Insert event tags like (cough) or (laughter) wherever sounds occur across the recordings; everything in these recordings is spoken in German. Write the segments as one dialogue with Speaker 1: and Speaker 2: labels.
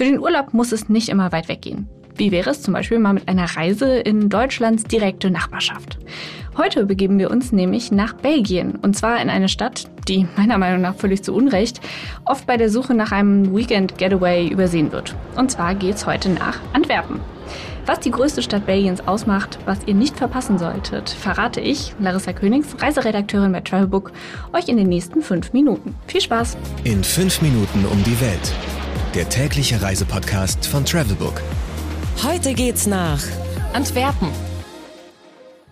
Speaker 1: Für den Urlaub muss es nicht immer weit weggehen. Wie wäre es zum Beispiel mal mit einer Reise in Deutschlands direkte Nachbarschaft? Heute begeben wir uns nämlich nach Belgien und zwar in eine Stadt, die meiner Meinung nach völlig zu Unrecht oft bei der Suche nach einem Weekend Getaway übersehen wird. Und zwar geht's heute nach Antwerpen. Was die größte Stadt Belgiens ausmacht, was ihr nicht verpassen solltet, verrate ich, Larissa Königs, Reiseredakteurin bei Travelbook, euch in den nächsten fünf Minuten. Viel Spaß!
Speaker 2: In fünf Minuten um die Welt. Der tägliche Reisepodcast von Travelbook.
Speaker 3: Heute geht's nach Antwerpen.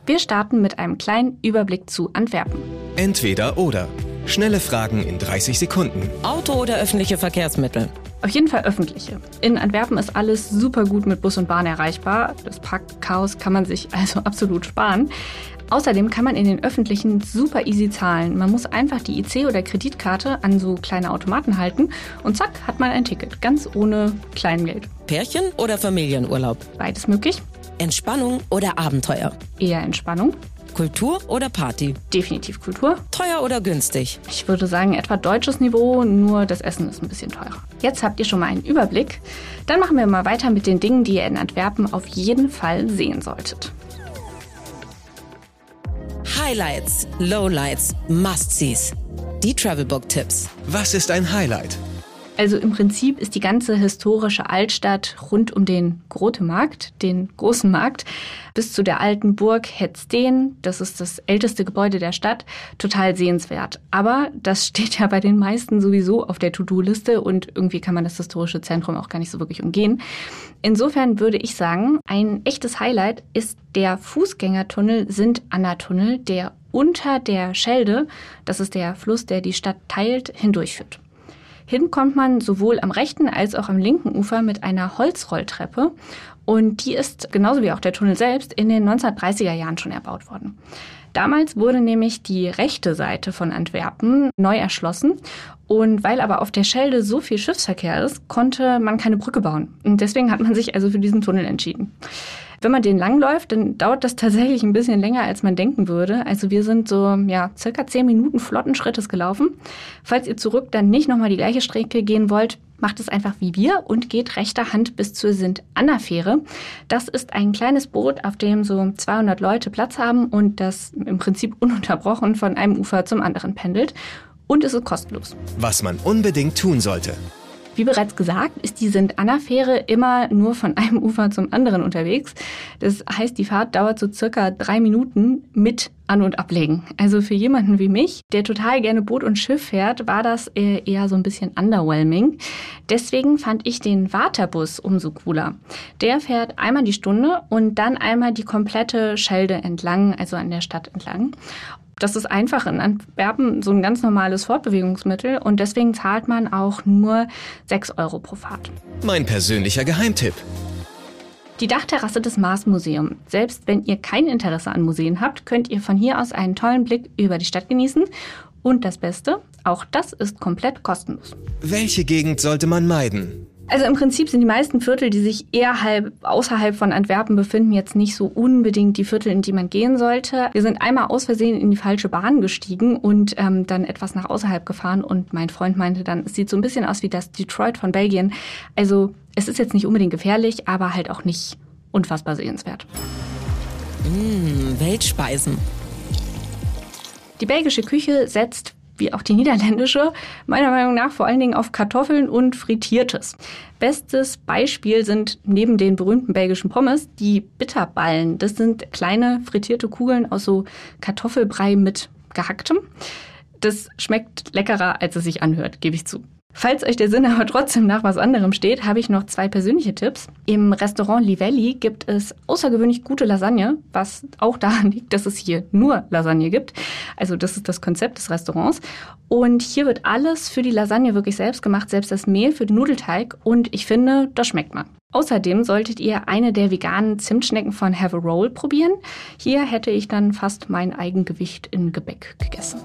Speaker 1: Wir starten mit einem kleinen Überblick zu Antwerpen.
Speaker 2: Entweder oder. Schnelle Fragen in 30 Sekunden.
Speaker 3: Auto oder öffentliche Verkehrsmittel?
Speaker 1: Auf jeden Fall öffentliche. In Antwerpen ist alles super gut mit Bus und Bahn erreichbar. Das Parkchaos kann man sich also (laughs) absolut sparen. Außerdem kann man in den öffentlichen super easy zahlen. Man muss einfach die IC oder Kreditkarte an so kleine Automaten halten und zack, hat man ein Ticket, ganz ohne Kleingeld.
Speaker 3: Pärchen oder Familienurlaub?
Speaker 1: Beides möglich.
Speaker 3: Entspannung oder Abenteuer?
Speaker 1: Eher Entspannung.
Speaker 3: Kultur oder Party?
Speaker 1: Definitiv Kultur.
Speaker 3: Teuer oder günstig?
Speaker 1: Ich würde sagen etwa deutsches Niveau, nur das Essen ist ein bisschen teurer. Jetzt habt ihr schon mal einen Überblick. Dann machen wir mal weiter mit den Dingen, die ihr in Antwerpen auf jeden Fall sehen solltet.
Speaker 3: Highlights, Lowlights, Must-Sees. Die Travelbook-Tipps.
Speaker 2: Was ist ein Highlight?
Speaker 1: Also im Prinzip ist die ganze historische Altstadt rund um den Grote Markt, den großen Markt, bis zu der alten Burg Hetzden, das ist das älteste Gebäude der Stadt, total sehenswert. Aber das steht ja bei den meisten sowieso auf der To-Do-Liste und irgendwie kann man das historische Zentrum auch gar nicht so wirklich umgehen. Insofern würde ich sagen, ein echtes Highlight ist der Fußgängertunnel Sint-Anna-Tunnel, der unter der Schelde, das ist der Fluss, der die Stadt teilt, hindurchführt. Hin kommt man sowohl am rechten als auch am linken Ufer mit einer Holzrolltreppe. Und die ist, genauso wie auch der Tunnel selbst, in den 1930er Jahren schon erbaut worden. Damals wurde nämlich die rechte Seite von Antwerpen neu erschlossen. Und weil aber auf der Schelde so viel Schiffsverkehr ist, konnte man keine Brücke bauen. Und deswegen hat man sich also für diesen Tunnel entschieden. Wenn man den langläuft, dann dauert das tatsächlich ein bisschen länger, als man denken würde. Also wir sind so, ja, circa zehn Minuten flotten Schrittes gelaufen. Falls ihr zurück dann nicht nochmal die gleiche Strecke gehen wollt, macht es einfach wie wir und geht rechter Hand bis zur Sint-Anna-Fähre. Das ist ein kleines Boot, auf dem so 200 Leute Platz haben und das im Prinzip ununterbrochen von einem Ufer zum anderen pendelt. Und es ist kostenlos.
Speaker 2: Was man unbedingt tun sollte.
Speaker 1: Wie bereits gesagt, ist die Sint-Anna-Fähre immer nur von einem (laughs) Ufer zum anderen unterwegs. Das heißt, die Fahrt dauert so circa drei Minuten mit An- und Ablegen. Also für jemanden wie mich, der total gerne Boot und Schiff fährt, war das eher so ein bisschen underwhelming. Deswegen fand ich den Waterbus umso cooler. Der fährt einmal die Stunde und dann einmal die komplette Schelde entlang, also an der Stadt entlang das ist einfach in Antwerpen so ein ganz normales Fortbewegungsmittel und deswegen zahlt man auch nur 6 Euro pro Fahrt.
Speaker 2: Mein persönlicher Geheimtipp.
Speaker 1: Die Dachterrasse des Mars-Museums. Selbst wenn ihr kein Interesse an Museen habt, könnt ihr von hier aus einen tollen Blick über die Stadt genießen. Und das Beste, auch das ist komplett kostenlos.
Speaker 2: Welche Gegend sollte man meiden?
Speaker 1: Also im Prinzip sind die meisten Viertel, die sich eher halb außerhalb von Antwerpen befinden, jetzt nicht so unbedingt die Viertel, in die man gehen sollte. Wir sind einmal aus Versehen in die falsche Bahn gestiegen und ähm, dann etwas nach außerhalb gefahren und mein Freund meinte dann, es sieht so ein bisschen aus wie das Detroit von Belgien. Also es ist jetzt nicht unbedingt gefährlich, aber halt auch nicht unfassbar sehenswert.
Speaker 3: Mmh, Weltspeisen.
Speaker 1: Die belgische Küche setzt wie auch die niederländische, meiner Meinung nach vor allen Dingen auf Kartoffeln und Frittiertes. Bestes Beispiel sind neben den berühmten belgischen Pommes die Bitterballen. Das sind kleine frittierte Kugeln aus so Kartoffelbrei mit gehacktem. Das schmeckt leckerer, als es sich anhört, gebe ich zu. Falls euch der Sinn aber trotzdem nach was anderem steht, habe ich noch zwei persönliche Tipps. Im Restaurant Livelli gibt es außergewöhnlich gute Lasagne, was auch daran (laughs) liegt, dass es hier nur Lasagne gibt. Also das ist das Konzept des Restaurants. Und hier wird alles für die Lasagne wirklich selbst gemacht, selbst das Mehl für den Nudelteig. Und ich finde, das schmeckt man. Außerdem solltet ihr eine der veganen Zimtschnecken von Have a Roll probieren. Hier hätte ich dann fast mein Eigengewicht in Gebäck gegessen.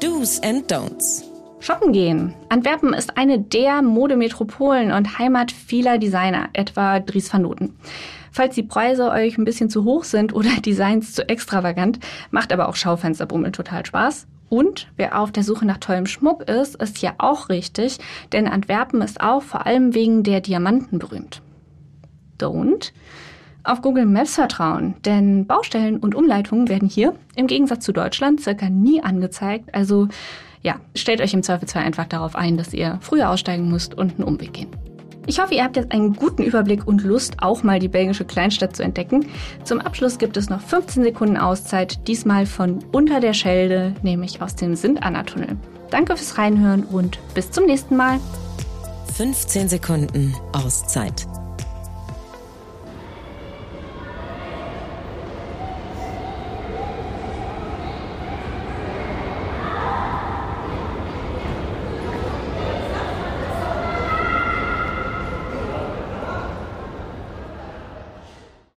Speaker 3: Do's and Don'ts.
Speaker 1: Shoppen gehen. Antwerpen ist eine der Modemetropolen und Heimat vieler Designer, etwa Dries van Noten. Falls die Preise euch ein bisschen zu hoch sind oder (laughs) Designs zu extravagant, macht aber auch Schaufensterbummeln total Spaß. Und wer auf der Suche nach tollem Schmuck ist, ist ja auch richtig, denn Antwerpen ist auch vor allem wegen der Diamanten berühmt. Don't auf Google Maps vertrauen, denn Baustellen und Umleitungen werden hier im Gegensatz zu Deutschland circa nie angezeigt. Also ja, stellt euch im Zweifelsfall einfach darauf ein, dass ihr früher aussteigen müsst und einen Umweg gehen. Ich hoffe, ihr habt jetzt einen guten Überblick und Lust, auch mal die belgische Kleinstadt zu entdecken. Zum Abschluss gibt es noch 15 Sekunden Auszeit, diesmal von unter der Schelde, nämlich aus dem Sint-Anna-Tunnel. Danke fürs Reinhören und bis zum nächsten Mal.
Speaker 3: 15 Sekunden Auszeit